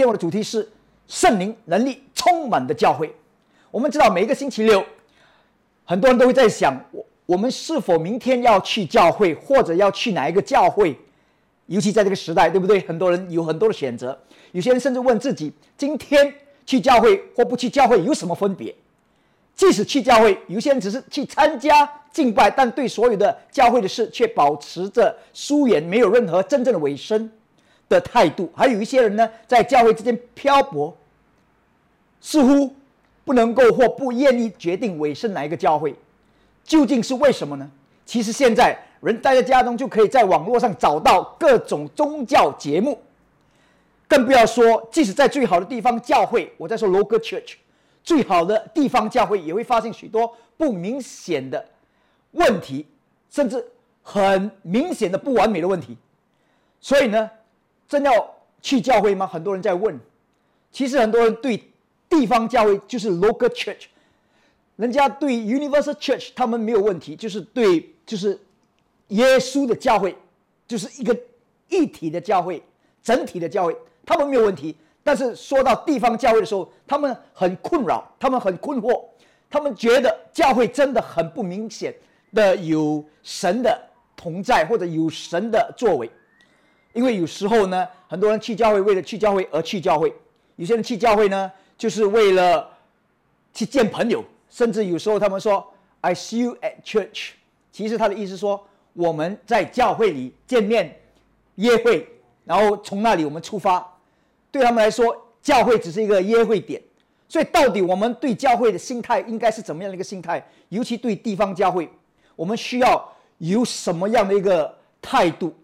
今天我的主题是圣灵能力充满的教会。我们知道每一个星期六，很多人都会在想，我我们是否明天要去教会，或者要去哪一个教会？尤其在这个时代，对不对？很多人有很多的选择，有些人甚至问自己：今天去教会或不去教会有什么分别？即使去教会，有些人只是去参加敬拜，但对所有的教会的事却保持着疏远，没有任何真正的委身的态度。还有一些人呢，在教会之间漂泊，似乎不能够或不愿意决定委身哪一个教会，究竟是为什么呢？其实现在。人待在家中，就可以在网络上找到各种宗教节目，更不要说，即使在最好的地方教会，我在说 local church，最好的地方教会也会发现许多不明显的问题，甚至很明显的不完美的问题。所以呢，真要去教会吗？很多人在问。其实很多人对地方教会就是 local church，人家对 universal church 他们没有问题，就是对就是。耶稣的教会就是一个一体的教会，整体的教会，他们没有问题。但是说到地方教会的时候，他们很困扰，他们很困惑，他们觉得教会真的很不明显的有神的同在，或者有神的作为。因为有时候呢，很多人去教会为了去教会而去教会，有些人去教会呢，就是为了去见朋友，甚至有时候他们说 “I see you at church”，其实他的意思说。我们在教会里见面、约会，然后从那里我们出发。对他们来说，教会只是一个约会点。所以，到底我们对教会的心态应该是怎么样的一个心态？尤其对地方教会，我们需要有什么样的一个态度？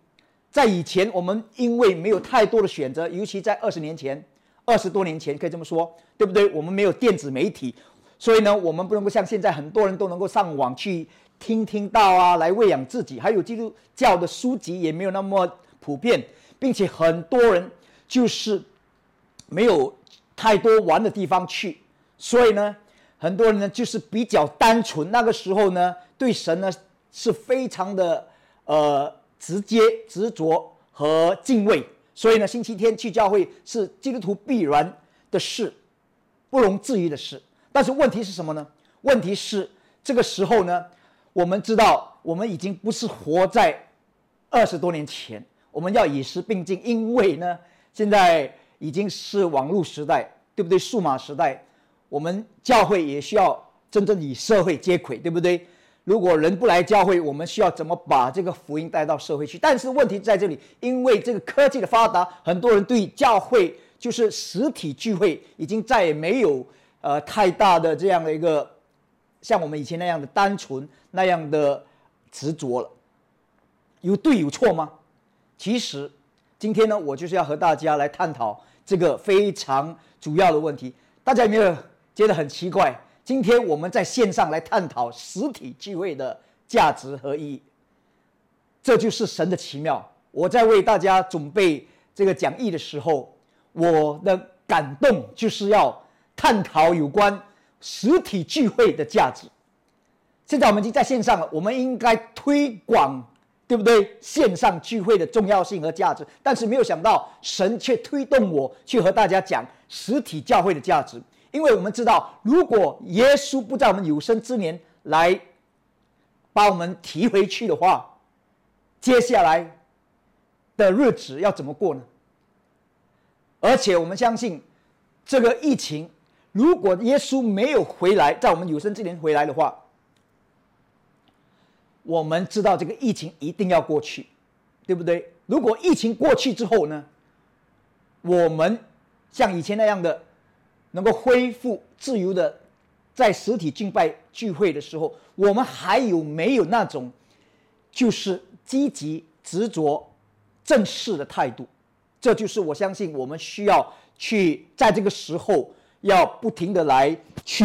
在以前，我们因为没有太多的选择，尤其在二十年前、二十多年前，可以这么说，对不对？我们没有电子媒体，所以呢，我们不能够像现在很多人都能够上网去。听听到啊，来喂养自己，还有基督教的书籍也没有那么普遍，并且很多人就是没有太多玩的地方去，所以呢，很多人呢就是比较单纯。那个时候呢，对神呢是非常的呃直接、执着和敬畏，所以呢，星期天去教会是基督徒必然的事，不容置疑的事。但是问题是什么呢？问题是这个时候呢？我们知道，我们已经不是活在二十多年前，我们要与时并进，因为呢，现在已经是网络时代，对不对？数码时代，我们教会也需要真正与社会接轨，对不对？如果人不来教会，我们需要怎么把这个福音带到社会去？但是问题在这里，因为这个科技的发达，很多人对教会就是实体聚会已经再也没有呃太大的这样的一个。像我们以前那样的单纯，那样的执着了，有对有错吗？其实，今天呢，我就是要和大家来探讨这个非常主要的问题。大家有没有觉得很奇怪？今天我们在线上来探讨实体聚会的价值和意义，这就是神的奇妙。我在为大家准备这个讲义的时候，我的感动就是要探讨有关。实体聚会的价值。现在我们已经在线上了，我们应该推广，对不对？线上聚会的重要性和价值。但是没有想到，神却推动我去和大家讲实体教会的价值。因为我们知道，如果耶稣不在我们有生之年来把我们提回去的话，接下来的日子要怎么过呢？而且我们相信，这个疫情。如果耶稣没有回来，在我们有生之年回来的话，我们知道这个疫情一定要过去，对不对？如果疫情过去之后呢，我们像以前那样的能够恢复自由的在实体敬拜聚会的时候，我们还有没有那种就是积极执着正式的态度？这就是我相信我们需要去在这个时候。要不停的来去，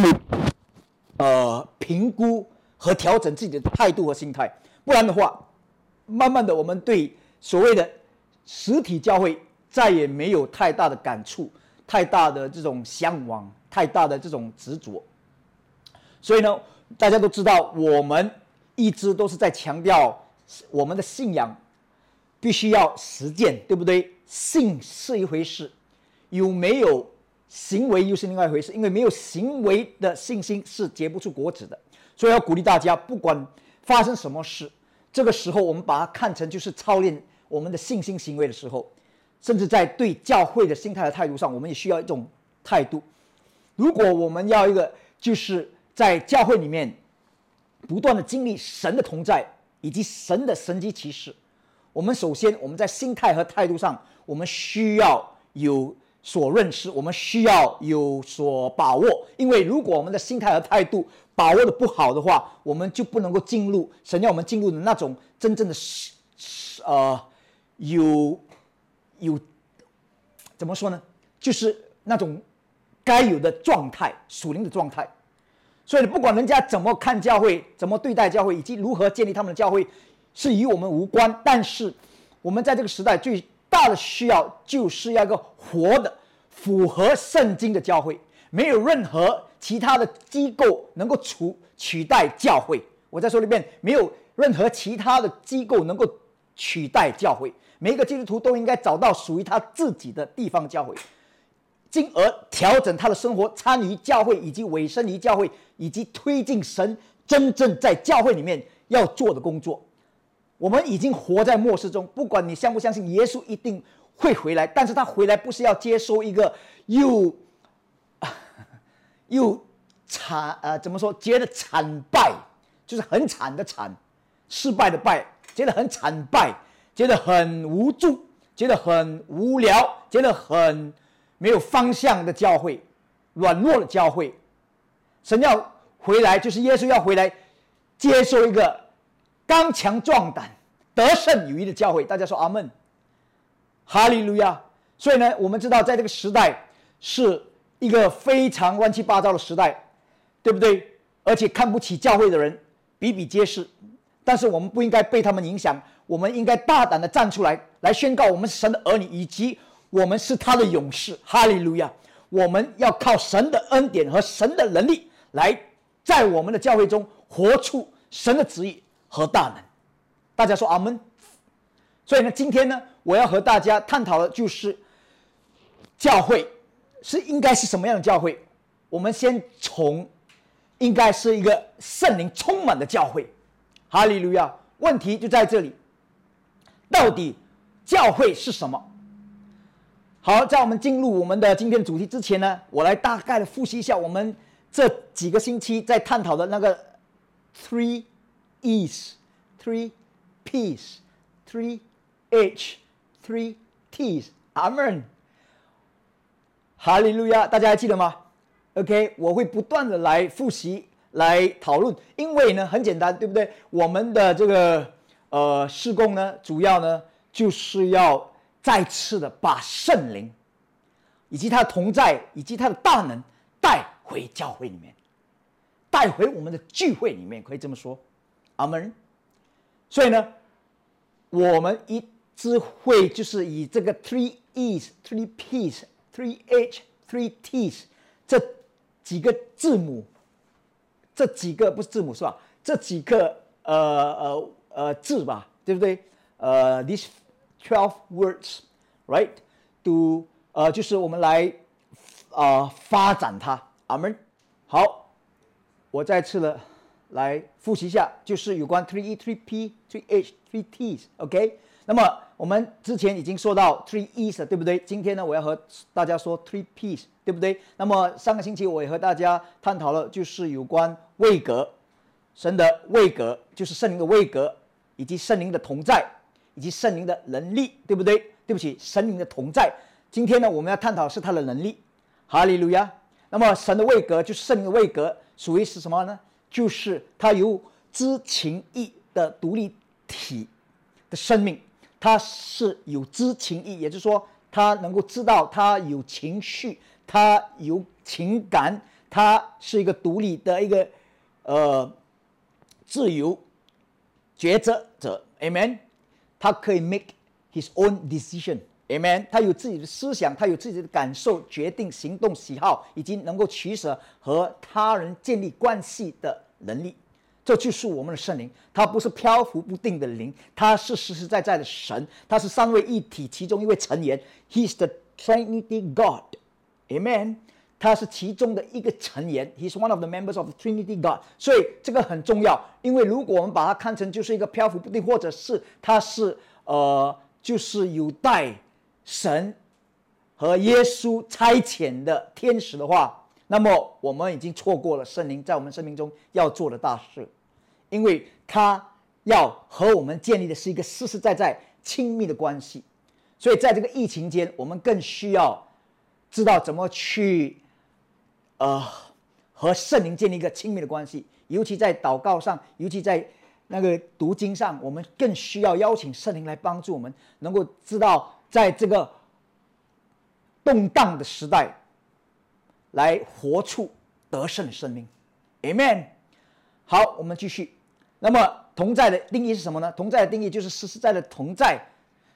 呃，评估和调整自己的态度和心态，不然的话，慢慢的我们对所谓的实体教会再也没有太大的感触，太大的这种向往，太大的这种执着。所以呢，大家都知道，我们一直都是在强调我们的信仰必须要实践，对不对？信是一回事。有没有行为又是另外一回事，因为没有行为的信心是结不出果子的。所以要鼓励大家，不管发生什么事，这个时候我们把它看成就是操练我们的信心行为的时候，甚至在对教会的心态和态度上，我们也需要一种态度。如果我们要一个就是在教会里面不断的经历神的同在以及神的神迹奇事，我们首先我们在心态和态度上，我们需要有所认识，我们需要有所把握。因为如果我们的心态和态度把握的不好的话，我们就不能够进入神要我们进入的那种真正的是是呃有有怎么说呢？就是那种。该有的状态，属灵的状态。所以，不管人家怎么看教会，怎么对待教会，以及如何建立他们的教会，是与我们无关。但是，我们在这个时代最大的需要，就是要一个活的、符合圣经的教会。没有任何其他的机构能够取取代教会。我再说一遍，没有任何其他的机构能够取代教会。每一个基督徒都应该找到属于他自己的地方教会。进而调整他的生活，参与教会以及委身于教会，以及推进神真正在教会里面要做的工作。我们已经活在末世中，不管你相不相信耶稣一定会回来，但是他回来不是要接收一个又 又惨呃怎么说觉得惨败，就是很惨的惨，失败的败，觉得很惨败，觉得很无助，觉得很无聊，觉得很。没有方向的教会，软弱的教会，神要回来，就是耶稣要回来，接受一个刚强壮胆、得胜有余的教会。大家说阿门，哈利路亚。所以呢，我们知道在这个时代是一个非常乱七八糟的时代，对不对？而且看不起教会的人比比皆是。但是我们不应该被他们影响，我们应该大胆的站出来，来宣告我们是神的儿女，以及。我们是他的勇士，哈利路亚！我们要靠神的恩典和神的能力，来在我们的教会中活出神的旨意和大能。大家说阿门。所以呢，今天呢，我要和大家探讨的就是教会是应该是什么样的教会。我们先从应该是一个圣灵充满的教会，哈利路亚。问题就在这里，到底教会是什么？好，在我们进入我们的今天主题之前呢，我来大概的复习一下我们这几个星期在探讨的那个 three E's, three P's, three H, three T's。阿门，哈利路亚！大家还记得吗？OK，我会不断的来复习、来讨论，因为呢，很简单，对不对？我们的这个呃施工呢，主要呢就是要。再次的把圣灵，以及他的同在，以及他的大能带回教会里面，带回我们的聚会里面，可以这么说，阿门。所以呢，我们一直会就是以这个 three E's、three P's、three H、three T's 这几个字母，这几个不是字母是吧？这几个呃呃呃字吧，对不对？呃，this。Twelve words, right? To 呃，就是我们来啊发展它。阿门。好，我再次的来复习一下，就是有关 three E, three P, three H, three T's. OK。那么我们之前已经说到 three E's 对不对？今天呢，我要和大家说 three P's，对不对？那么上个星期我也和大家探讨了，就是有关位格，神的位格，就是圣灵的位格，以及圣灵的同在。以及圣灵的能力，对不对？对不起，神灵的同在。今天呢，我们要探讨是他的能力。哈利路亚。那么，神的位格就是圣灵的位格，属于是什么呢？就是他有知情意的独立体的生命，他是有知情意，也就是说，他能够知道，他有情绪，他有情感，他是一个独立的一个呃自由抉择者。Amen。他可以 make his own decision，amen。他有自己的思想，他有自己的感受、决定、行动、喜好，以及能够取舍和他人建立关系的能力。这就是我们的圣灵。他不是漂浮不定的灵，他是实实在在的神。他是三位一体其中一位成员。He's the Trinity God，Amen。他是其中的一个成员，He's one of the members of the Trinity God。所以这个很重要，因为如果我们把它看成就是一个漂浮不定，或者是他是呃，就是有待神和耶稣差遣的天使的话，那么我们已经错过了圣灵在我们生命中要做的大事，因为他要和我们建立的是一个实实在在亲密的关系。所以在这个疫情间，我们更需要知道怎么去。呃，和圣灵建立一个亲密的关系，尤其在祷告上，尤其在那个读经上，我们更需要邀请圣灵来帮助我们，能够知道在这个动荡的时代，来活出得胜的生命。Amen。好，我们继续。那么同在的定义是什么呢？同在的定义就是实实在在同在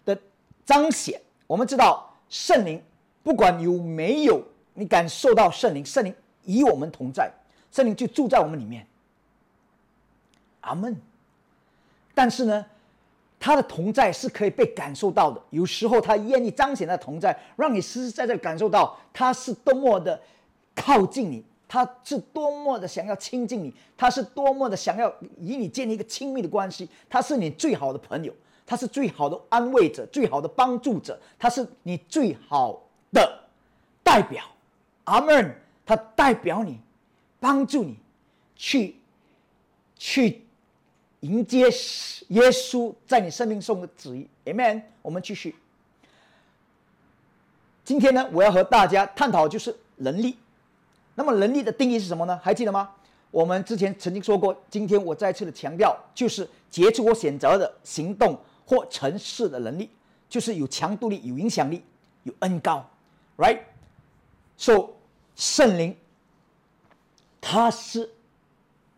的彰显。我们知道圣灵不管有没有。你感受到圣灵，圣灵与我们同在，圣灵就住在我们里面。阿门。但是呢，他的同在是可以被感受到的。有时候他愿意彰显他的同在，让你实实在在感受到他是多么的靠近你，他是多么的想要亲近你，他是多么的想要与你建立一个亲密的关系。他是你最好的朋友，他是最好的安慰者，最好的帮助者，他是你最好的代表。阿门，他代表你，帮助你，去，去迎接耶稣在你生命中的旨意。Amen。我们继续。今天呢，我要和大家探讨就是能力。那么能力的定义是什么呢？还记得吗？我们之前曾经说过，今天我再次的强调，就是杰出或选择的行动或成事的能力，就是有强度力、有影响力、有恩高，Right？So 圣灵，他是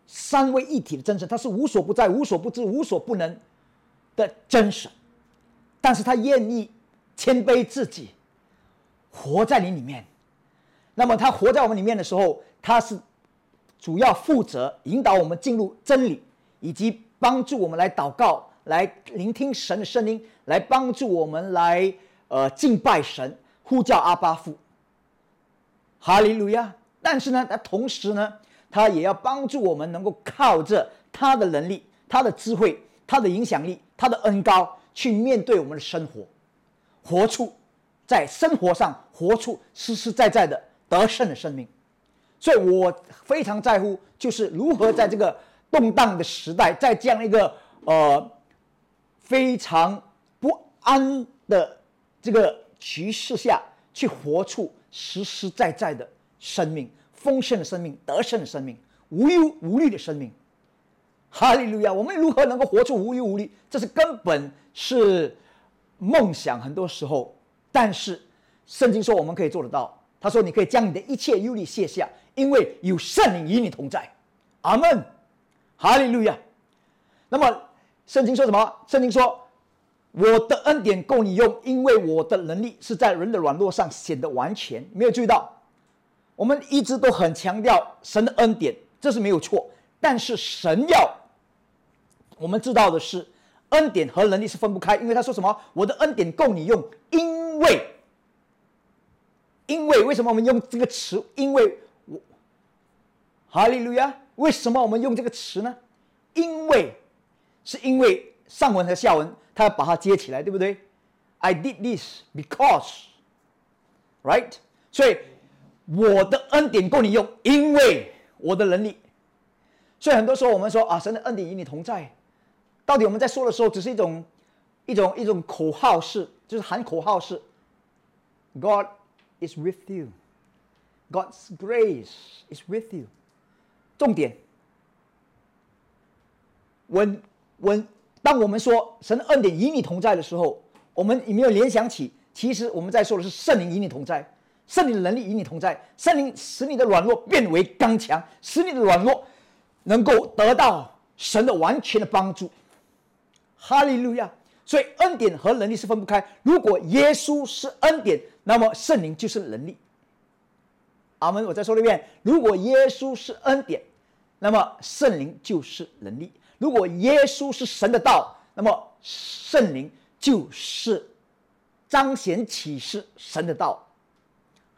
三位一体的真神，他是无所不在、无所不知、无所不能的真神。但是他愿意谦卑自己，活在你里面。那么他活在我们里面的时候，他是主要负责引导我们进入真理，以及帮助我们来祷告、来聆听神的声音，来帮助我们来呃敬拜神、呼叫阿巴父。哈利路亚！但是呢，他同时呢，他也要帮助我们能够靠着他的能力、他的智慧、他的影响力、他的恩高，去面对我们的生活，活出在生活上活出实实在在的得胜的生命。所以我非常在乎，就是如何在这个动荡的时代，在这样一个呃非常不安的这个局势下去活出。实实在在的生命，丰盛的生命，得胜的生命，无忧无虑的生命。哈利路亚！我们如何能够活出无忧无虑？这是根本是梦想，很多时候。但是圣经说我们可以做得到。他说：“你可以将你的一切忧虑卸下，因为有圣灵与你同在。”阿门。哈利路亚。那么圣经说什么？圣经说。我的恩典够你用，因为我的能力是在人的软弱上显得完全。没有注意到，我们一直都很强调神的恩典，这是没有错。但是神要我们知道的是，恩典和能力是分不开，因为他说什么？我的恩典够你用，因为，因为为什么我们用这个词？因为我，哈利路亚！为什么我们用这个词呢？因为，是因为上文和下文。他要把它接起来，对不对？I did this because, right？所以我的恩典够你用，因为我的能力。所以很多时候我们说啊，神的恩典与你同在，到底我们在说的时候，只是一种一种一种口号式，就是喊口号式。God is with you, God's grace is with you。重点，when when 当我们说神恩典与你同在的时候，我们有没有联想起？其实我们在说的是圣灵与你同在，圣灵的能力与你同在，圣灵使你的软弱变为刚强，使你的软弱能够得到神的完全的帮助。哈利路亚！所以恩典和能力是分不开。如果耶稣是恩典，那么圣灵就是能力。阿门！我再说一遍：如果耶稣是恩典，那么圣灵就是能力。如果耶稣是神的道，那么圣灵就是彰显启示神的道。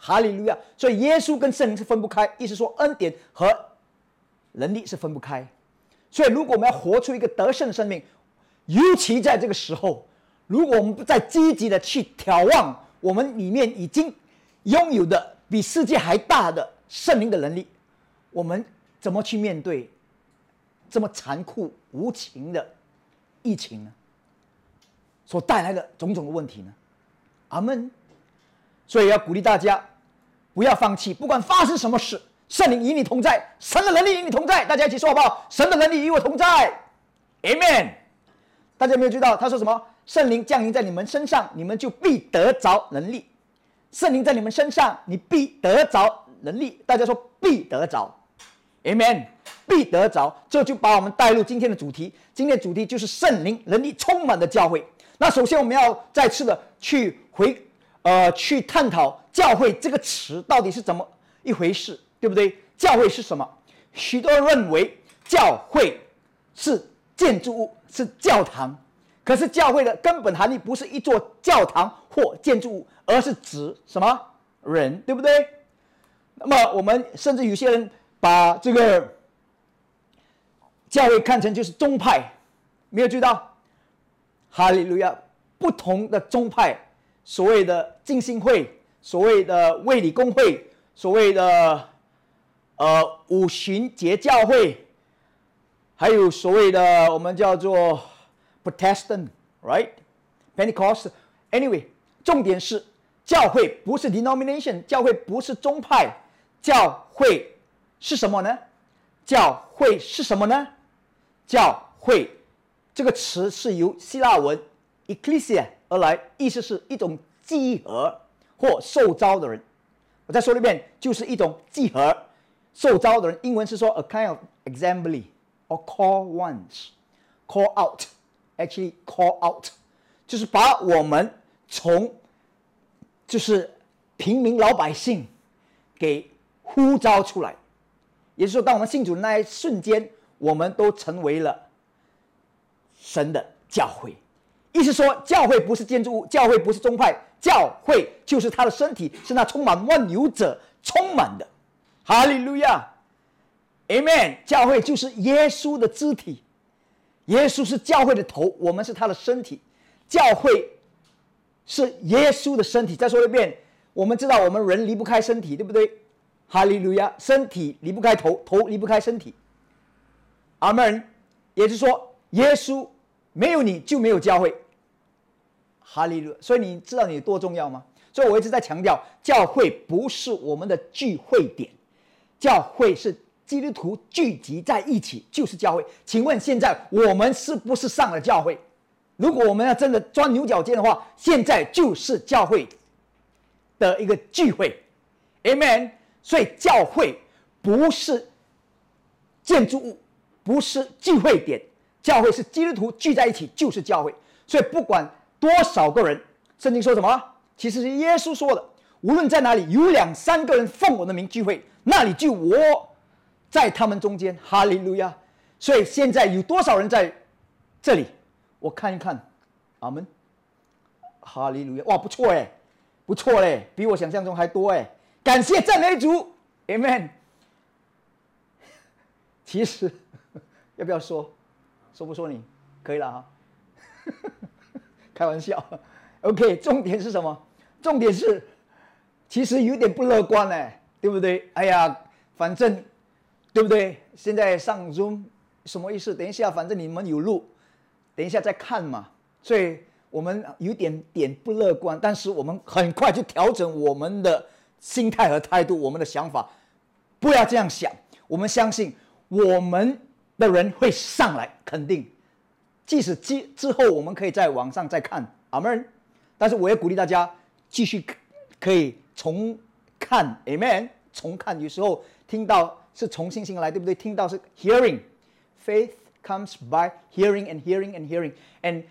哈利路亚！所以耶稣跟圣灵是分不开，意思说恩典和能力是分不开。所以如果我们要活出一个得胜的生命，尤其在这个时候，如果我们不再积极的去眺望我们里面已经拥有的比世界还大的圣灵的能力，我们怎么去面对这么残酷无情的疫情呢？所带来的种种的问题呢？阿门。所以要鼓励大家，不要放弃，不管发生什么事，圣灵与你同在，神的能力与你同在。大家一起说好不好？神的能力与我同在，Amen。大家有没有知道他说什么？圣灵降临在你们身上，你们就必得着能力。圣灵在你们身上，你必得着能力。大家说必得着，Amen。必得着，这就把我们带入今天的主题。今天的主题就是圣灵能力充满的教会。那首先我们要再次的去回。呃，去探讨教会这个词到底是怎么一回事，对不对？教会是什么？许多人认为教会是建筑物，是教堂。可是教会的根本含义不是一座教堂或建筑物，而是指什么人，对不对？那么我们甚至有些人把这个教会看成就是宗派，没有注意到？哈利路亚！不同的宗派。所谓的静心会，所谓的卫理公会，所谓的呃五旬节教会，还有所谓的我们叫做 Protestant，right？Pentecost，anyway，重点是教会不是 denomination，教会不是宗派，教会是什么呢？教会是什么呢？教会这个词是由希腊文 ecclesia。而来，意思是一种集合或受招的人。我再说一遍，就是一种集合、受招的人。英文是说 a kind of assembly or call ones, call out, actually call out，就是把我们从就是平民老百姓给呼召出来。也就是说，当我们信主的那一瞬间，我们都成为了神的教会。意思说，教会不是建筑物，教会不是宗派，教会就是他的身体，是那充满万有者充满的。哈利路亚，Amen。教会就是耶稣的肢体，耶稣是教会的头，我们是他的身体。教会是耶稣的身体。再说一遍，我们知道我们人离不开身体，对不对？哈利路亚，身体离不开头，头离不开身体。阿门。也就是说，耶稣。没有你就没有教会，哈利路。所以你知道你多重要吗？所以我一直在强调，教会不是我们的聚会点，教会是基督徒聚集在一起就是教会。请问现在我们是不是上了教会？如果我们要真的钻牛角尖的话，现在就是教会的一个聚会，Amen。所以教会不是建筑物，不是聚会点。教会是基督徒聚在一起就是教会，所以不管多少个人，圣经说什么？其实是耶稣说的。无论在哪里有两三个人奉我的名聚会，那里就我在他们中间。哈利路亚！所以现在有多少人在这里？我看一看，阿门。哈利路亚！哇，不错哎，不错嘞，比我想象中还多哎。感谢赞美主，Amen。其实要不要说？说不说你可以了哈，开玩笑。OK，重点是什么？重点是，其实有点不乐观呢，对不对？哎呀，反正，对不对？现在上 Zoom 什么意思？等一下，反正你们有录，等一下再看嘛。所以我们有点点不乐观，但是我们很快就调整我们的心态和态度，我们的想法，不要这样想。我们相信我们。的人会上来，肯定。即使之之后，我们可以在网上再看阿门。但是我也鼓励大家继续可以重看，Amen。重看，有时候听到是从星星来，对不对？听到是 hearing，faith comes by hearing and hearing and hearing，and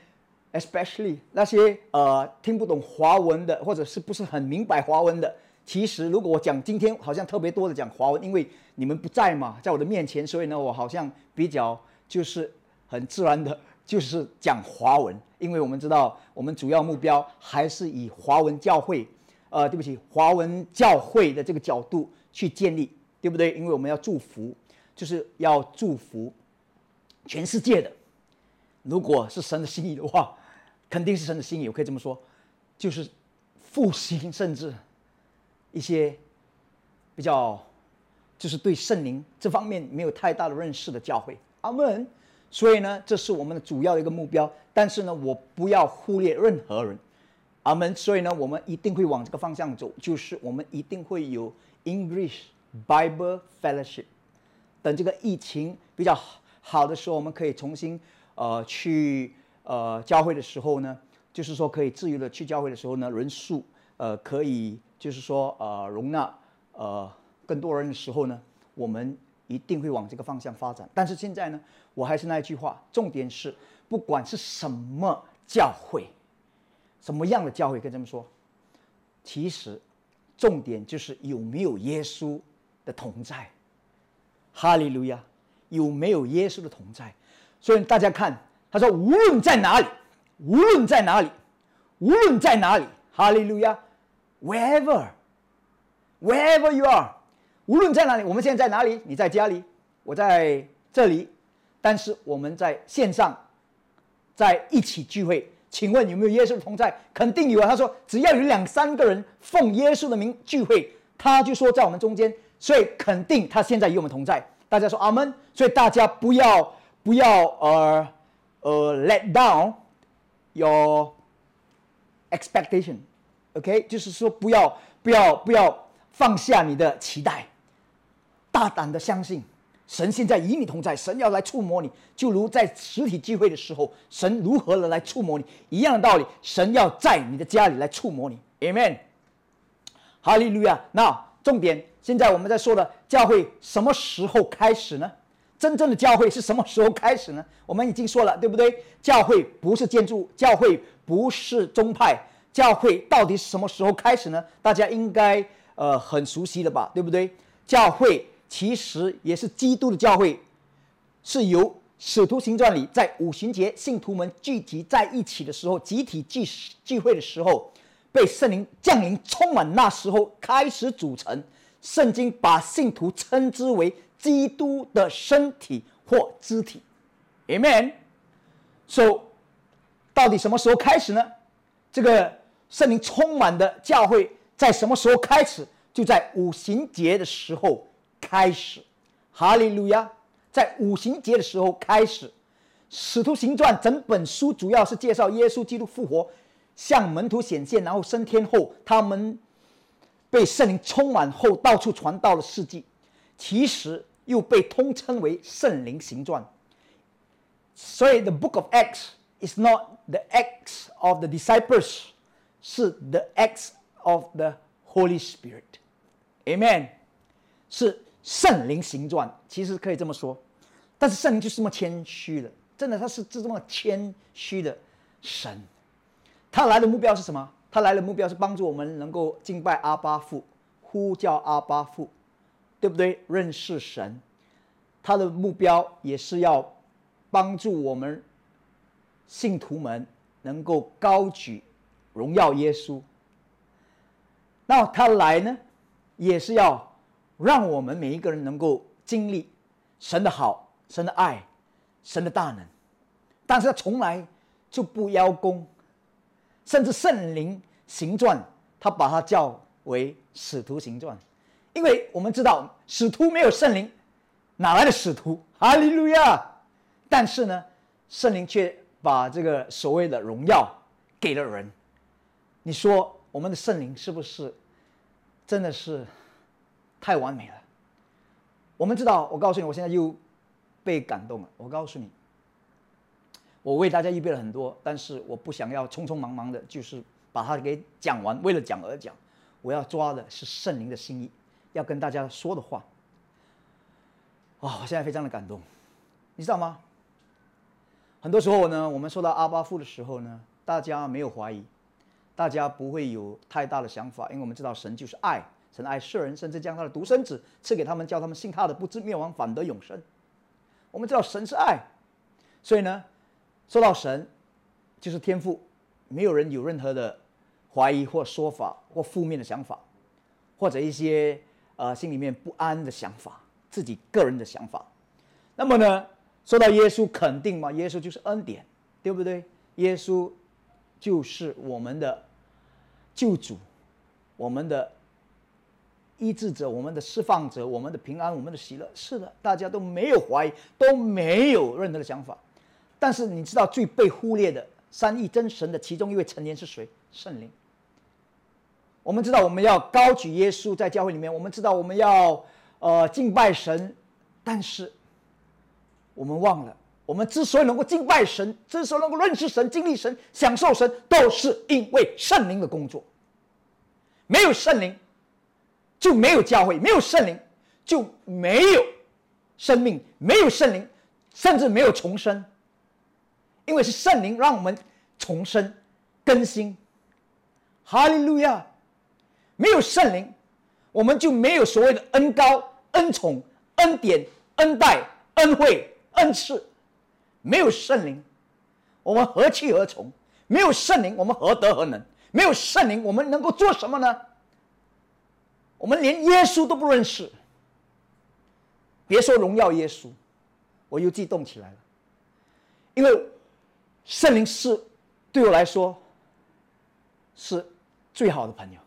especially 那些呃听不懂华文的，或者是不是很明白华文的。其实，如果我讲今天好像特别多的讲华文，因为你们不在嘛，在我的面前，所以呢，我好像比较就是很自然的就是讲华文，因为我们知道我们主要目标还是以华文教会，呃，对不起，华文教会的这个角度去建立，对不对？因为我们要祝福，就是要祝福全世界的。如果是神的心意的话，肯定是神的心意，我可以这么说，就是复兴，甚至一些比较就是对圣灵这方面没有太大的认识的教会。阿门。所以呢，这是我们的主要的一个目标。但是呢，我不要忽略任何人。阿门。所以呢，我们一定会往这个方向走，就是我们一定会有 English Bible Fellowship。等这个疫情比较好的时候，我们可以重新呃去呃教会的时候呢，就是说可以自由的去教会的时候呢，人数呃可以就是说呃容纳呃更多人的时候呢，我们。一定会往这个方向发展，但是现在呢，我还是那一句话，重点是，不管是什么教会，什么样的教会，跟他们说，其实重点就是有没有耶稣的同在。哈利路亚，有没有耶稣的同在？所以大家看，他说，无论在哪里，无论在哪里，无论在哪里，哈利路亚，wherever，wherever you are。无论在哪里，我们现在在哪里？你在家里，我在这里，但是我们在线上，在一起聚会。请问有没有耶稣的同在？肯定有啊。他说，只要有两三个人奉耶稣的名聚会，他就说在我们中间，所以肯定他现在与我们同在。大家说阿门。所以大家不要不要呃呃 let down your expectation，OK，就是说不要不要不要放下你的期待。大胆的相信，神现在与你同在，神要来触摸你，就如在实体聚会的时候，神如何的来触摸你一样的道理，神要在你的家里来触摸你，Amen，哈利路亚。那重点，现在我们在说的教会什么时候开始呢？真正的教会是什么时候开始呢？我们已经说了，对不对？教会不是建筑，教会不是宗派，教会到底是什么时候开始呢？大家应该呃很熟悉的吧，对不对？教会。其实也是基督的教会，是由使徒行传里在五旬节信徒们聚集在一起的时候，集体聚聚会的时候，被圣灵降临充满，那时候开始组成。圣经把信徒称之为基督的身体或肢体。Amen。So，到底什么时候开始呢？这个圣灵充满的教会在什么时候开始？就在五旬节的时候。开始，哈利路亚！在五行节的时候开始，《使徒行传》整本书主要是介绍耶稣基督复活，向门徒显现，然后升天后，他们被圣灵充满后，到处传道的事迹。其实又被通称为《圣灵行传》。所以，《The Book of Acts》is not the Acts of the disciples，是 The Acts of the Holy Spirit。Amen。是。圣灵行传其实可以这么说，但是圣灵就是这么谦虚的，真的他是这么谦虚的神。他来的目标是什么？他来的目标是帮助我们能够敬拜阿巴父，呼叫阿巴父，对不对？认识神。他的目标也是要帮助我们信徒们能够高举荣耀耶稣。那他来呢，也是要。让我们每一个人能够经历神的好、神的爱、神的大能，但是他从来就不邀功，甚至圣灵行传，他把它叫为使徒行传，因为我们知道使徒没有圣灵，哪来的使徒？哈利路亚！但是呢，圣灵却把这个所谓的荣耀给了人。你说我们的圣灵是不是真的是？太完美了。我们知道，我告诉你，我现在又被感动了。我告诉你，我为大家预备了很多，但是我不想要匆匆忙忙的，就是把它给讲完。为了讲而讲，我要抓的是圣灵的心意，要跟大家说的话。啊，我现在非常的感动，你知道吗？很多时候呢，我们说到阿巴父的时候呢，大家没有怀疑，大家不会有太大的想法，因为我们知道神就是爱。神爱世人，甚至将他的独生子赐给他们，叫他们信他的，不知灭亡，反得永生。我们知道神是爱，所以呢，说到神，就是天赋，没有人有任何的怀疑或说法或负面的想法，或者一些呃心里面不安的想法，自己个人的想法。那么呢，说到耶稣，肯定嘛，耶稣就是恩典，对不对？耶稣就是我们的救主，我们的医治者，我们的释放者，我们的平安，我们的喜乐。是的，大家都没有怀疑，都没有任何的想法。但是你知道最被忽略的三亿真神的其中一位成员是谁？圣灵。我们知道我们要高举耶稣在教会里面，我们知道我们要呃敬拜神，但是我们忘了，我们之所以能够敬拜神，之所以能够认识神、经历神、享受神，都是因为圣灵的工作。没有圣灵，就没有教会；没有圣灵，就没有生命；没有圣灵，甚至没有重生。因为是圣灵让我们重生、更新，哈利路亚！没有圣灵，我们就没有所谓的恩高、恩宠、恩典、恩待、恩惠、恩赐。没有圣灵，我们何去何从？没有圣灵，我们何德何能？没有圣灵，我们能够做什么呢？我们连耶稣都不认识，别说荣耀耶稣，我又激动起来了，因为。圣灵是对我来说是最好的朋友，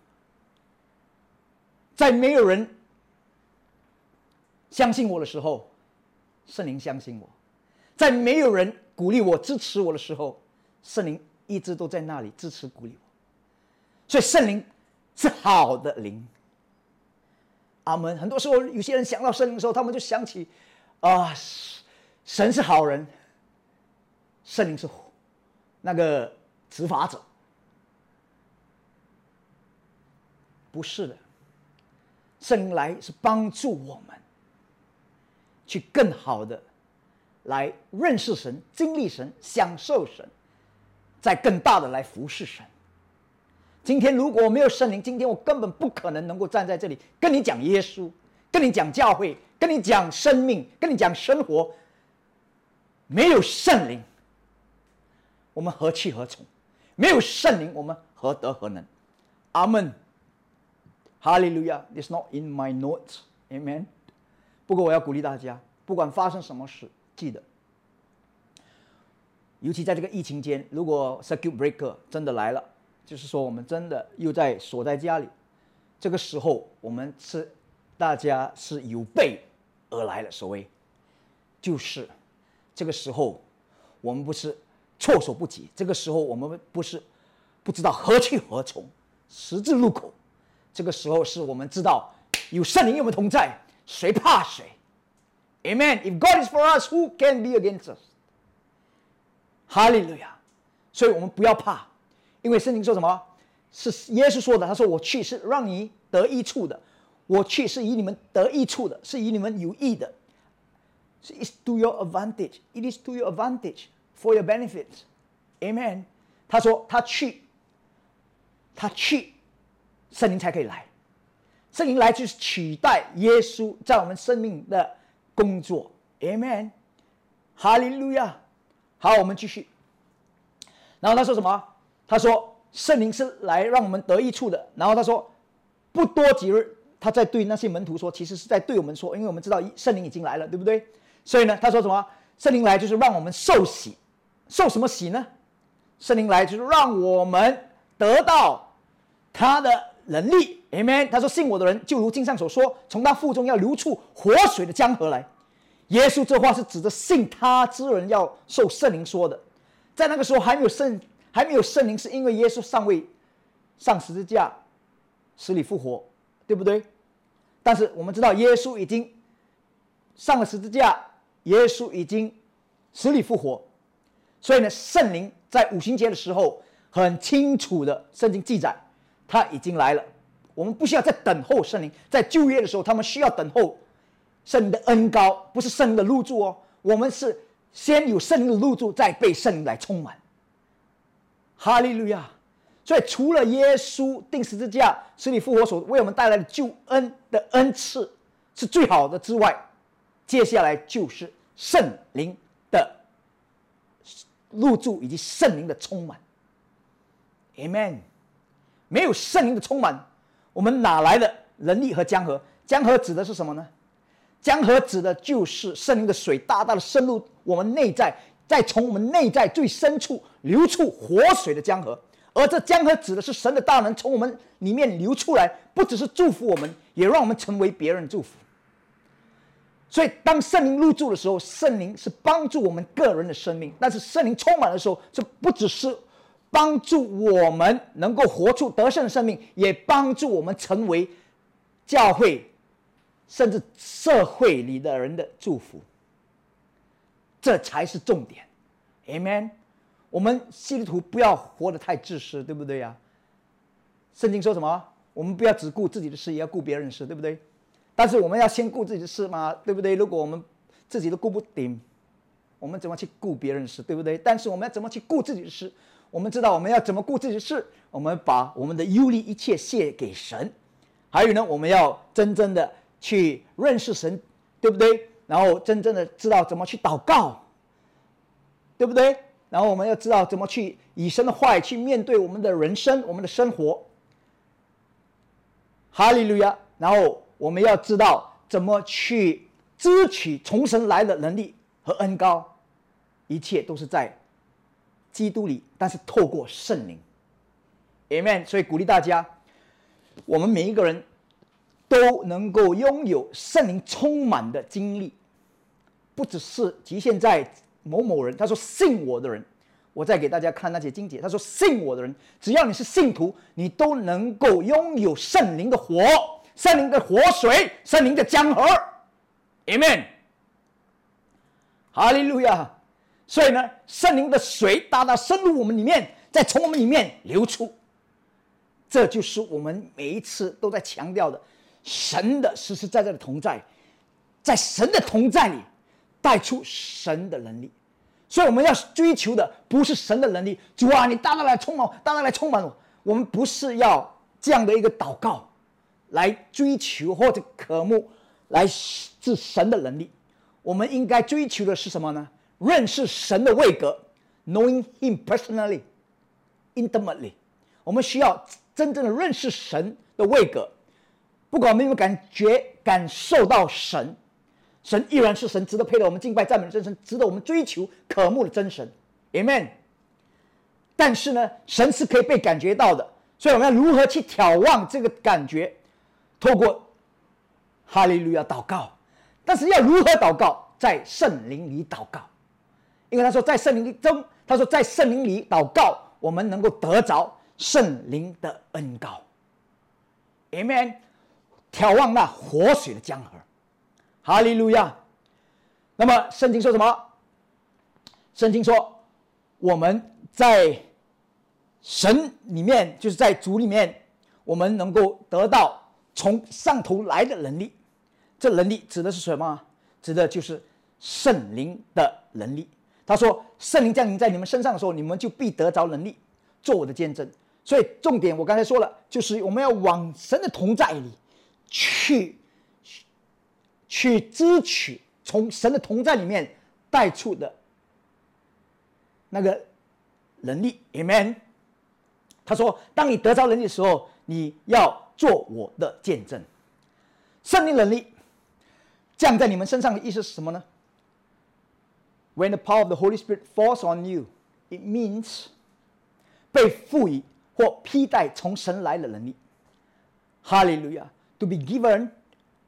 在没有人相信我的时候，圣灵相信我；在没有人鼓励我、支持我的时候，圣灵一直都在那里支持、鼓励我。所以圣灵是好的灵。阿门。很多时候，有些人想到圣灵的时候，他们就想起啊，神是好人，圣灵是。那个执法者不是的，圣灵来是帮助我们去更好的来认识神、经历神、享受神，在更大的来服侍神。今天如果我没有圣灵，今天我根本不可能能够站在这里跟你讲耶稣，跟你讲教会，跟你讲生命，跟你讲生活。没有圣灵。我们何去何从？没有圣灵，我们何德何能？阿门。哈利路亚。It's not in my notes. Amen。不过我要鼓励大家，不管发生什么事，记得，尤其在这个疫情间，如果 circuit breaker 真的来了，就是说我们真的又在锁在家里，这个时候我们是大家是有备而来的。所谓，就是这个时候，我们不是。措手不及。这个时候，我们不是不知道何去何从，十字路口。这个时候，是我们知道有圣灵与我们同在，谁怕谁？Amen. If God is for us, who can be against us? 哈利路亚。所以我们不要怕，因为圣经说什么？是耶稣说的。他说：“我去是让你得益处的，我去是以你们得益处的，是以你们有益的。It's to your advantage. It is to your advantage.” For your benefit, Amen。他说他去，他去，圣灵才可以来。圣灵来就是取代耶稣在我们生命的工作，Amen。哈利路亚。好，我们继续。然后他说什么？他说圣灵是来让我们得益处的。然后他说不多几日，他在对那些门徒说，其实是在对我们说，因为我们知道圣灵已经来了，对不对？所以呢，他说什么？圣灵来就是让我们受洗。受什么洗呢？圣灵来就是让我们得到他的能力，Amen。他说：“信我的人，就如经上所说，从他腹中要流出活水的江河来。”耶稣这话是指着信他之人要受圣灵说的。在那个时候还没有圣，还没有圣灵，是因为耶稣尚未上十字架，死里复活，对不对？但是我们知道，耶稣已经上了十字架，耶稣已经死里复活。所以呢，圣灵在五旬节的时候很清楚的圣经记载，他已经来了。我们不需要再等候圣灵，在旧约的时候，他们需要等候圣灵的恩高，不是圣灵的入住哦。我们是先有圣灵的入住，再被圣灵来充满。哈利路亚！所以除了耶稣定十字架、使你复活所为我们带来的救恩的恩赐是最好的之外，接下来就是圣灵的。入住以及圣灵的充满。Amen。没有圣灵的充满，我们哪来的能力和江河？江河指的是什么呢？江河指的就是圣灵的水，大大的渗入我们内在，在从我们内在最深处流出活水的江河。而这江河指的是神的大能从我们里面流出来，不只是祝福我们，也让我们成为别人祝福。所以，当圣灵入住的时候，圣灵是帮助我们个人的生命；但是圣灵充满的时候，这不只是帮助我们能够活出得胜的生命，也帮助我们成为教会甚至社会里的人的祝福。这才是重点，Amen。我们基督徒不要活得太自私，对不对呀？圣经说什么？我们不要只顾自己的事，也要顾别人的事，对不对？但是我们要先顾自己的事嘛，对不对？如果我们自己都顾不顶，我们怎么去顾别人的事，对不对？但是我们要怎么去顾自己的事？我们知道我们要怎么顾自己的事，我们把我们的忧虑一切卸给神。还有呢，我们要真正的去认识神，对不对？然后真正的知道怎么去祷告，对不对？然后我们要知道怎么去以神的话语去面对我们的人生、我们的生活。哈利路亚！然后我们要知道怎么去支取从神来的能力和恩高，一切都是在基督里，但是透过圣灵。Amen！所以鼓励大家，我们每一个人都能够拥有圣灵充满的经历，不只是局限在。某某人他说信我的人，我再给大家看那些经节。他说信我的人，只要你是信徒，你都能够拥有圣灵的火、圣灵的活水、圣灵的江河。Amen。哈利路亚。所以呢，圣灵的水大大深入我们里面，再从我们里面流出。这就是我们每一次都在强调的，神的实实在在的同在，在神的同在里。带出神的能力，所以我们要追求的不是神的能力。主啊，你大大来充满，大大来充满我。我们不是要这样的一个祷告，来追求或者渴慕来治神的能力。我们应该追求的是什么呢？认识神的位格，knowing Him personally, intimately。我们需要真正的认识神的位格，不管我们有没有感觉感受到神。神依然是神，值得配得我们敬拜、赞美真神，值得我们追求、渴慕的真神，Amen。但是呢，神是可以被感觉到的，所以我们要如何去眺望这个感觉？透过哈利路亚祷告，但是要如何祷告？在圣灵里祷告，因为他说在圣灵中，他说在圣灵里祷告，我们能够得着圣灵的恩膏，Amen。眺望那活水的江河。哈利路亚。那么圣经说什么？圣经说，我们在神里面，就是在主里面，我们能够得到从上头来的能力。这能力指的是什么？指的就是圣灵的能力。他说，圣灵降临在你们身上的时候，你们就必得着能力，做我的见证。所以重点我刚才说了，就是我们要往神的同在里去。去支取从神的同在里面带出的那个能力，Amen。他说：“当你得着能力的时候，你要做我的见证。圣灵能力降在你们身上的意思是什么呢？When the power of the Holy Spirit falls on you, it means 被赋予或披戴从神来的能力。哈利路亚！To be given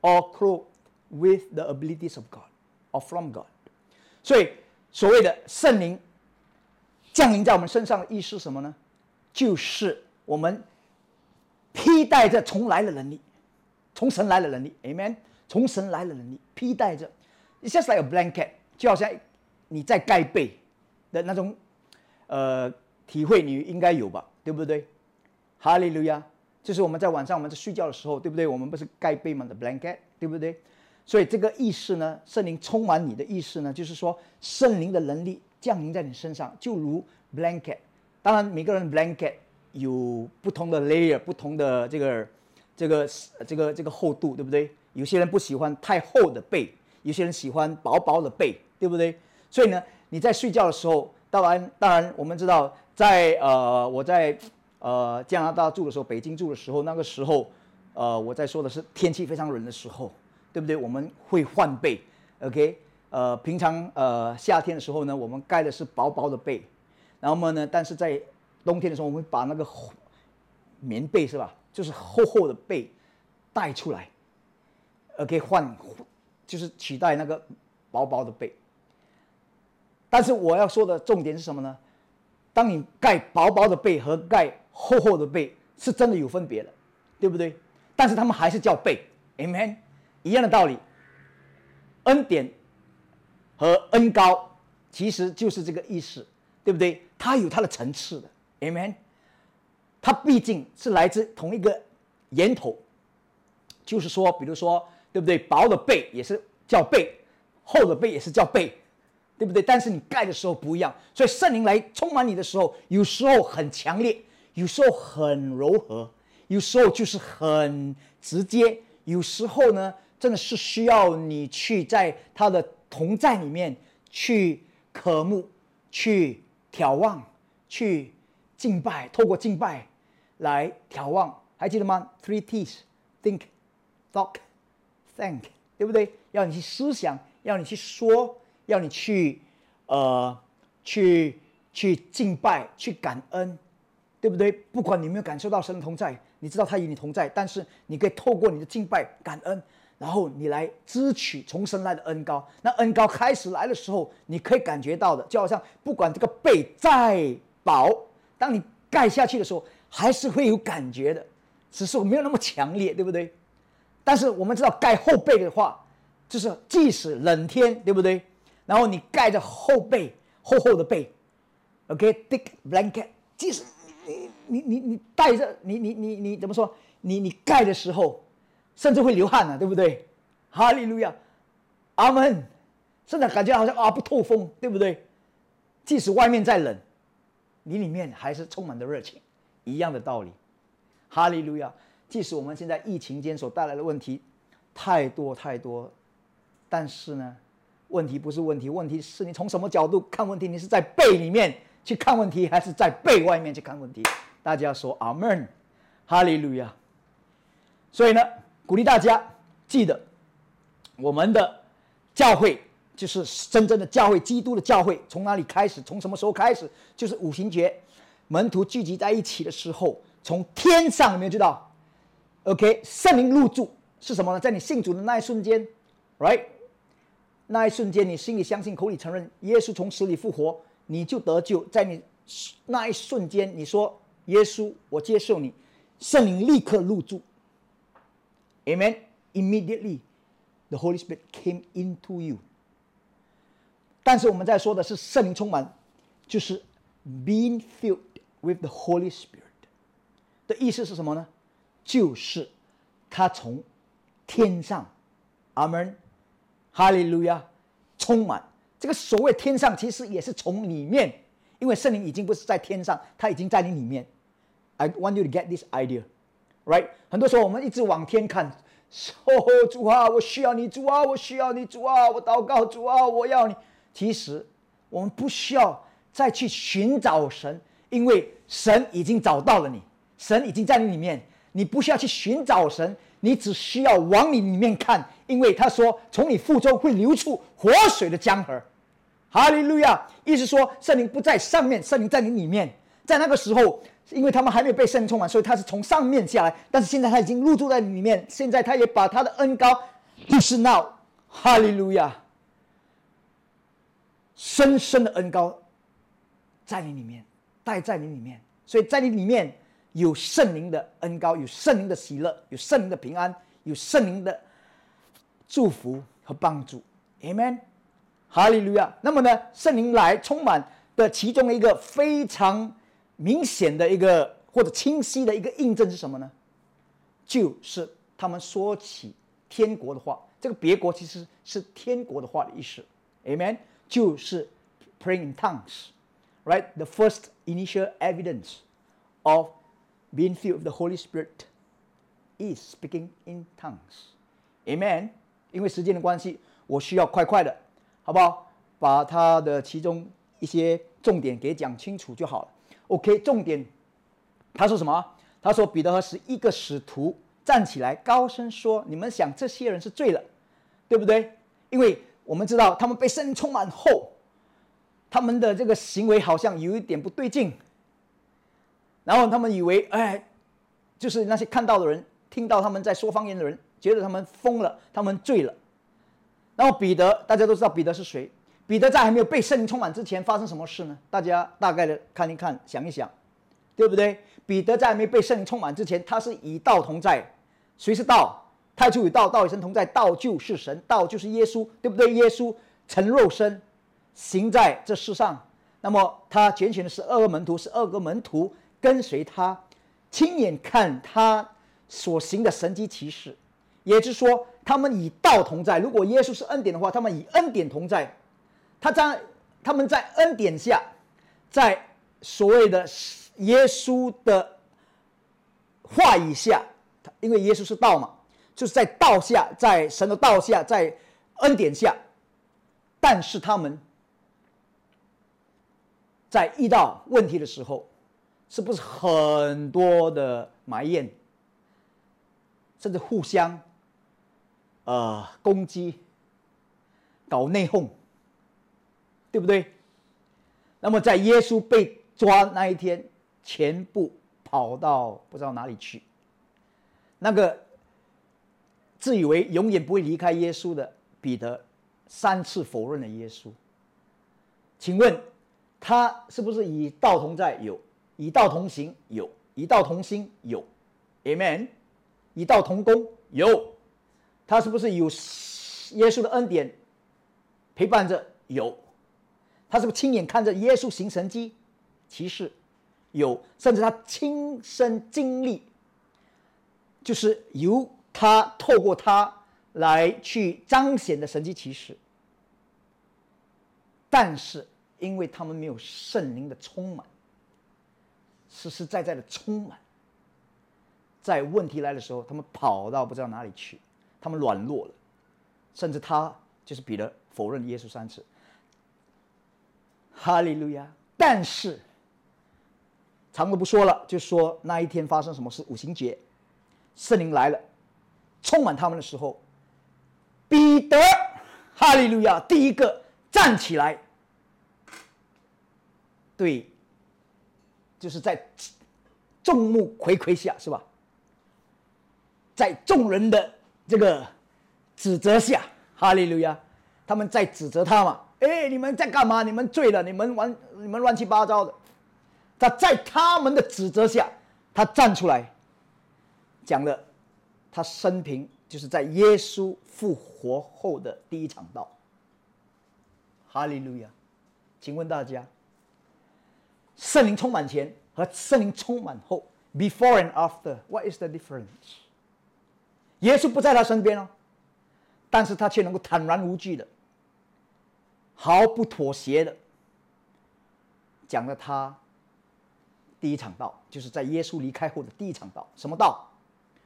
or clothed。” With the abilities of God, or from God，所以所谓的圣灵降临在我们身上的意思是什么呢？就是我们披戴着从来的能力，从神来的能力，Amen。从神来的能力披戴着，It's just like a blanket，就好像你在盖被的那种呃体会，你应该有吧？对不对？哈利路亚！就是我们在晚上我们在睡觉的时候，对不对？我们不是盖被吗？的 blanket，对不对？所以这个意识呢，圣灵充满你的意识呢，就是说圣灵的能力降临在你身上，就如 blanket。当然，每个人 blanket 有不同的 layer，不同的这个这个这个这个厚度，对不对？有些人不喜欢太厚的被，有些人喜欢薄薄的被，对不对？所以呢，你在睡觉的时候，当然，当然，我们知道，在呃，我在呃加拿大住的时候，北京住的时候，那个时候，呃，我在说的是天气非常冷的时候，对不对？我们会换被，OK？呃，平常呃夏天的时候呢，我们盖的是薄薄的被，然后呢，但是在冬天的时候，我们把那个棉被是吧，就是厚厚的被带出来，OK？换就是取代那个薄薄的被。但是我要说的重点是什么呢？当你盖薄薄的被和盖厚厚的被是真的有分别的，对不对？但是他们还是叫被，Amen，一样的道理。恩典和恩高其实就是这个意思，对不对？它有它的层次的，Amen。它毕竟是来自同一个源头，就是说，比如说，对不对？薄的被也是叫被，厚的被也是叫被。对不对？但是你盖的时候不一样，所以圣灵来充满你的时候，有时候很强烈，有时候很柔和，有时候就是很直接，有时候呢，真的是需要你去在他的同在里面去渴慕、去眺望、去敬拜，透过敬拜来眺望。还记得吗？Three T's：think、talk、thank，对不对？要你去思想，要你去说。要你去，呃，去去敬拜，去感恩，对不对？不管你有没有感受到神的同在，你知道他与你同在，但是你可以透过你的敬拜、感恩，然后你来支取重生来的恩高。那恩高开始来的时候，你可以感觉到的，就好像不管这个被再薄，当你盖下去的时候，还是会有感觉的，只是我没有那么强烈，对不对？但是我们知道盖后背的话，就是即使冷天，对不对？然后你盖着后背，厚厚的被，OK，thick blanket。即使你你你你带着你你你你怎么说？你你盖的时候，甚至会流汗呢，对不对？哈利路亚，阿门。甚至感觉好像啊不透风，对不对？即使外面再冷，你里面还是充满着热情，一样的道理。哈利路亚。即使我们现在疫情间所带来的问题太多太多，但是呢？问题不是问题，问题是你从什么角度看问题？你是在背里面去看问题，还是在背外面去看问题？大家说阿门，哈利路亚。所以呢，鼓励大家记得，我们的教会就是真正的教会，基督的教会从哪里开始？从什么时候开始？就是五行节，门徒聚集在一起的时候，从天上有没有知道？OK，圣灵入住是什么呢？在你信主的那一瞬间，right？那一瞬间，你心里相信，口里承认耶稣从死里复活，你就得救。在你那一瞬间，你说：“耶稣，我接受你。”圣灵立刻入住。Amen. Immediately, the Holy Spirit came into you. 但是我们在说的是圣灵充满，就是 being filled with the Holy Spirit 的意思是什么呢？就是他从天上，阿门。哈利路亚，充满这个所谓天上，其实也是从里面，因为圣灵已经不是在天上，他已经在你里面。I want you to get this idea, right？很多时候我们一直往天看，哦，主啊，我需要你，主啊，我需要你，主啊，我祷告，主啊，我要你。其实我们不需要再去寻找神，因为神已经找到了你，神已经在你里面，你不需要去寻找神。你只需要往你里面看，因为他说从你腹中会流出活水的江河。哈利路亚！意思说圣灵不在上面，圣灵在你里面。在那个时候，因为他们还没有被圣灵充满，所以他是从上面下来。但是现在他已经入住在里面，现在他也把他的恩高，就是那哈利路亚，深深的恩高在你里面，带在你里面，所以在你里面。有圣灵的恩高，有圣灵的喜乐，有圣灵的平安，有圣灵的祝福和帮助，Amen，哈利路亚。那么呢，圣灵来充满的其中的一个非常明显的一个或者清晰的一个印证是什么呢？就是他们说起天国的话，这个别国其实是天国的话的意思，Amen，就是 praying in tongues，right？The first initial evidence of being filled with the Holy Spirit is speaking in tongues. Amen. 因为时间的关系，我需要快快的，好不好？把它的其中一些重点给讲清楚就好了。OK，重点，他说什么？他说彼得和十一个使徒站起来，高声说：“你们想这些人是醉了，对不对？因为我们知道他们被圣灵充满后，他们的这个行为好像有一点不对劲。然后他们以为，哎，就是那些看到的人，听到他们在说方言的人，觉得他们疯了，他们醉了。然后彼得，大家都知道彼得是谁。彼得在还没有被圣灵充满之前，发生什么事呢？大家大概的看一看，想一想，对不对？彼得在还没被圣灵充满之前，他是以道同在。谁是道？太初与道，道与神同在，道就是神，道就是耶稣，对不对？耶稣成肉身，行在这世上。那么他拣选的是二个门徒，是二个门徒跟随他，亲眼看他所行的神迹奇事。也就是说，他们以道同在。如果耶稣是恩典的话，他们以恩典同在。他在他们在恩典下，在所谓的耶稣的话语下，因为耶稣是道嘛。就是在道下，在神的道下，在恩典下，但是他们在遇到问题的时候，是不是很多的埋怨，甚至互相呃攻击，搞内讧，对不对？那么在耶稣被抓那一天，全部跑到不知道哪里去，那个。自以为永远不会离开耶稣的彼得，三次否认了耶稣。请问，他是不是以道同在？有，以道同行？有，以道同心？有，Amen。以道同工？有，他是不是有耶稣的恩典陪伴着？有，他是不是亲眼看着耶稣行神迹、其实？有，甚至他亲身经历，就是由。他透过他来去彰显的神迹奇事，但是因为他们没有圣灵的充满，实实在在的充满，在问题来的时候，他们跑到不知道哪里去，他们软弱了，甚至他就是彼得否认耶稣三次，哈利路亚！但是长的不说了，就说那一天发生什么事？五行节，圣灵来了。充满他们的时候，彼得，哈利路亚，第一个站起来，对，就是在众目睽睽下，是吧？在众人的这个指责下，哈利路亚，他们在指责他嘛？哎，你们在干嘛？你们醉了？你们玩？你们乱七八糟的？他在他们的指责下，他站出来，讲了。他生平就是在耶稣复活后的第一场道。哈利路亚！请问大家，圣灵充满前和圣灵充满后 （before and after），what is the difference？耶稣不在他身边哦，但是他却能够坦然无惧的、毫不妥协的讲了他第一场道，就是在耶稣离开后的第一场道。什么道？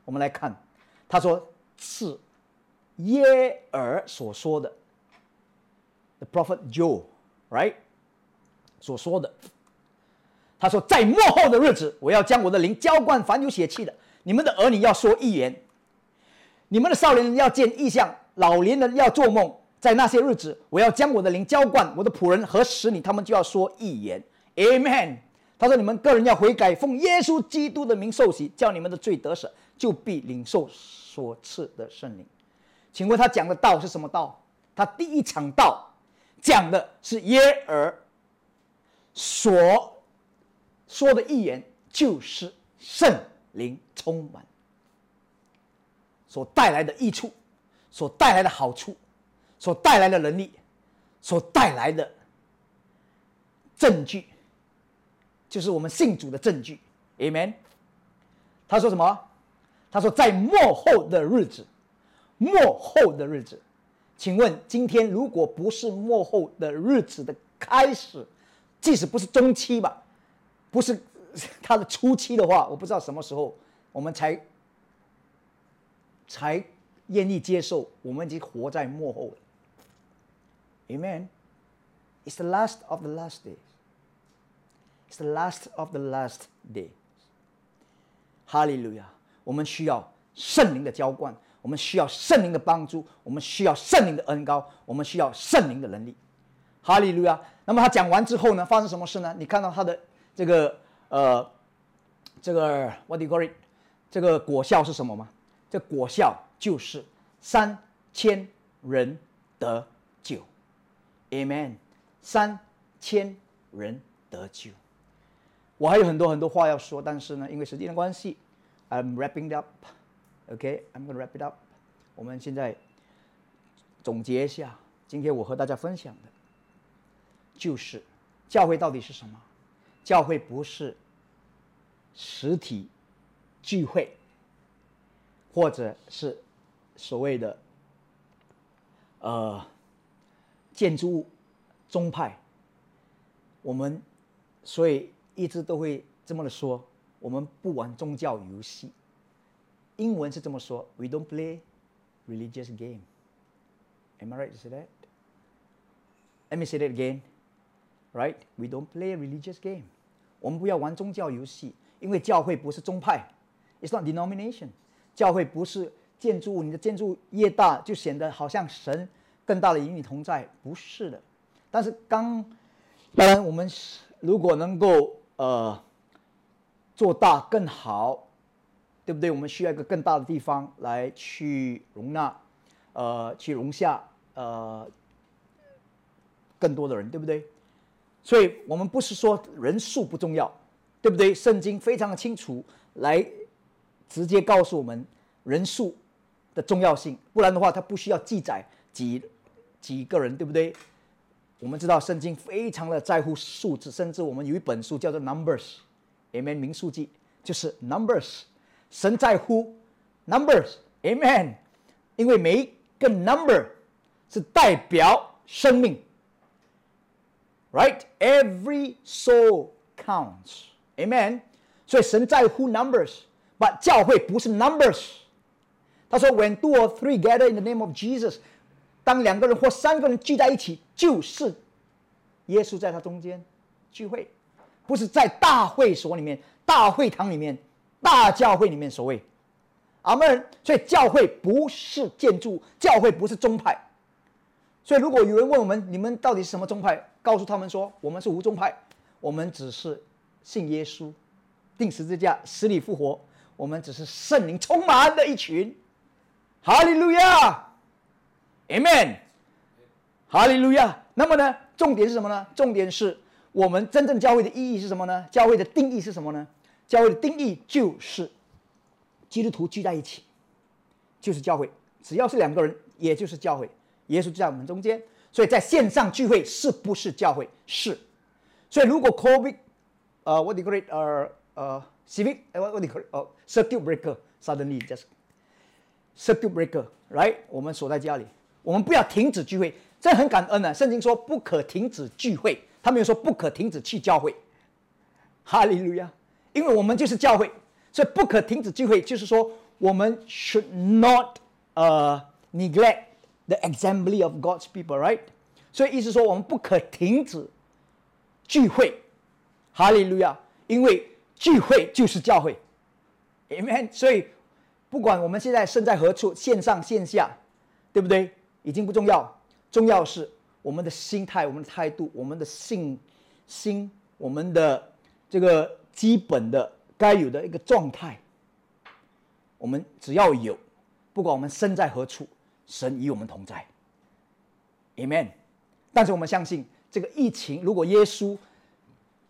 我们来看。他说是耶尔所说的，the prophet Joel，right？所说的，他说在末后的日子，我要将我的灵浇灌凡有血气的，你们的儿女要说预言，你们的少年人要见异象，老年人要做梦，在那些日子，我要将我的灵浇灌我的仆人和使女，他们就要说预言，Amen。他说你们个人要悔改，奉耶稣基督的名受洗，叫你们的罪得赦，就必领受。所赐的圣灵，请问他讲的道是什么道？他第一场道讲的是耶尔所说的预言，就是圣灵充满所带来的益处，所带来的好处，所带来的能力，所带来的证据，就是我们信主的证据。Amen。他说什么？他说：“在末后的日子，末后的日子，请问今天如果不是末后的日子的开始，即使不是中期吧，不是它的初期的话，我不知道什么时候我们才才愿意接受，我们已经活在幕后了。Amen. It's the last of the last days. It's the last of the last days。哈利路亚！我们需要圣灵的浇灌，我们需要圣灵的帮助，我们需要圣灵的恩高，我们需要圣灵的能力。哈利路亚！那么他讲完之后呢，发生什么事呢？你看到他的这个呃，这个 what do you call it？这个果效是什么吗？这果效就是三千人得，Amen。三千人得救。我还有很多很多话要说，但是呢，因为时间的关系，I'm wrapping up。OK，I'm gonna wrap it up。我们现在总结一下，今天我和大家分享的，就是教会到底是什么？教会不是实体聚会，或者是所谓的呃建筑物宗派。我们所以一直都会这么的说，我们不玩宗教游戏。英文是这么说：We don't play religious game. Am I right to say that? Let me say that again. Right? We don't play religious game. 我们不要玩宗教游戏，因为教会不是宗派，It's not denomination。教会不是建筑物，你的建筑越大，就显得好像神更大的与你同在，不是的。但是刚，当然我们如果能够呃做大更好，对不对？我们需要一个更大的地方来去容纳，呃，去容下呃更多的人，对不对？所以我们不是说人数不重要，对不对？圣经非常的清楚，来直接告诉我们人数的重要性。不然的话，它不需要记载几几个人，对不对？我们知道圣经非常的在乎数字，甚至我们有一本书叫做《Numbers》，Amen，名数记就是 Numbers，神在乎 Numbers，Amen，因为每一个 number 是代表生命。Right? Every soul counts. Amen. 所以神在乎 numbers，but 教会不是 numbers。他说，When two or three gather in the name of Jesus， 当两个人或三个人聚在一起，就是耶稣在他中间聚会，不是在大会所里面、大会堂里面、大教会里面所谓。阿门。所以教会不是建筑，教会不是宗派。所以如果有人问我们，你们到底是什么宗派？告诉他们说，我们是无宗派，我们只是信耶稣，定十字架，死里复活，我们只是圣灵充满的一群。哈利路亚，Amen，哈利路亚。那么呢，重点是什么呢？重点是我们真正教会的意义是什么呢？教会的定义是什么呢？教会的定义就是基督徒聚在一起，就是教会。只要是两个人，也就是教会。耶稣就在我们中间。所以在线上聚会是不是教会？是。所以如果 COVID，呃，what do you call it？呃呃，civic，what what do you call it？哦，circuit breaker，suddenly just circuit breaker，right？我们锁在家里，我们不要停止聚会，这很感恩呢。圣经说不可停止聚会，他没有说不可停止去教会。哈利路亚！因为我们就是教会，所以不可停止聚会，就是说我们 should not 呃 neglect。The assembly of God's people, right？所以意思说，我们不可停止聚会，哈利路亚！因为聚会就是教会，Amen。所以不管我们现在身在何处，线上线下，对不对？已经不重要，重要是我们的心态、我们的态度、我们的信心、我们的这个基本的该有的一个状态。我们只要有，不管我们身在何处。神与我们同在，Amen。但是我们相信，这个疫情如果耶稣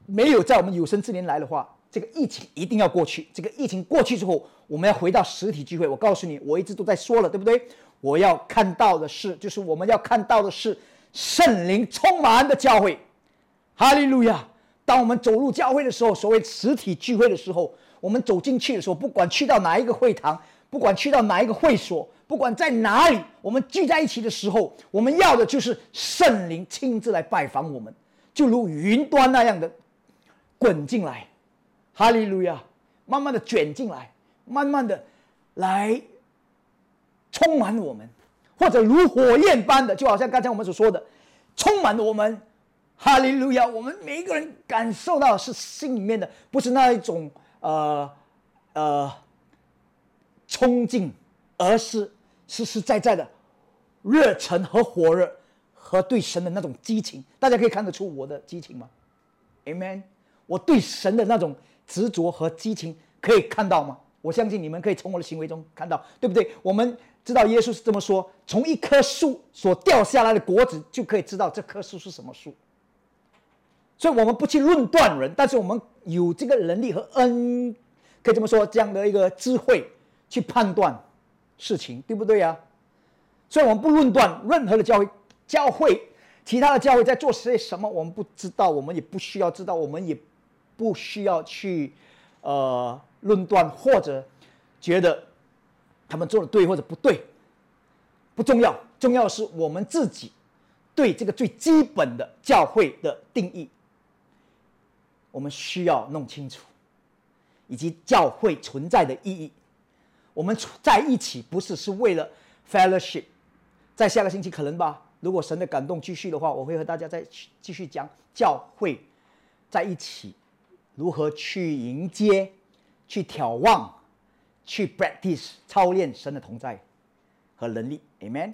没有在我们有生之年来的话，这个疫情一定要过去。这个疫情过去之后，我们要回到实体聚会。我告诉你，我一直都在说了，对不对？我要看到的是，就是我们要看到的是圣灵充满的教会。哈利路亚！当我们走入教会的时候，所谓实体聚会的时候，我们走进去的时候，不管去到哪一个会堂，不管去到哪一个会所。不管在哪里，我们聚在一起的时候，我们要的就是圣灵亲自来拜访我们，就如云端那样的滚进来，哈利路亚，慢慢的卷进来，慢慢的来充满我们，或者如火焰般的，就好像刚才我们所说的，充满我们，哈利路亚！我们每一个人感受到是心里面的，不是那一种呃呃冲劲，而是实实在在的热忱和火热和对神的那种激情。大家可以看得出我的激情吗？Amen！我对神的那种执着和激情可以看到吗？我相信你们可以从我的行为中看到，对不对？我们知道耶稣是这么说：从一棵树所掉下来的果子，就可以知道这棵树是什么树。所以，我们不去论断人，但是我们有这个能力和恩，可以这么说，这样的一个智慧去判断事情，对不对呀？所以，我们不论断任何的教会，教会其他的教会在做些什么，我们不知道，我们也不需要知道，我们也不需要去呃论断或者觉得他们做的对或者不对，不重要，重要的是我们自己对这个最基本的教会的定义。我们需要弄清楚，以及教会存在的意义。我们在一起不是是为了 fellowship。在下个星期可能吧，如果神的感动继续的话，我会和大家再继续讲教会在一起如何去迎接、去眺望、去 practice 操练神的同在和能力。Amen。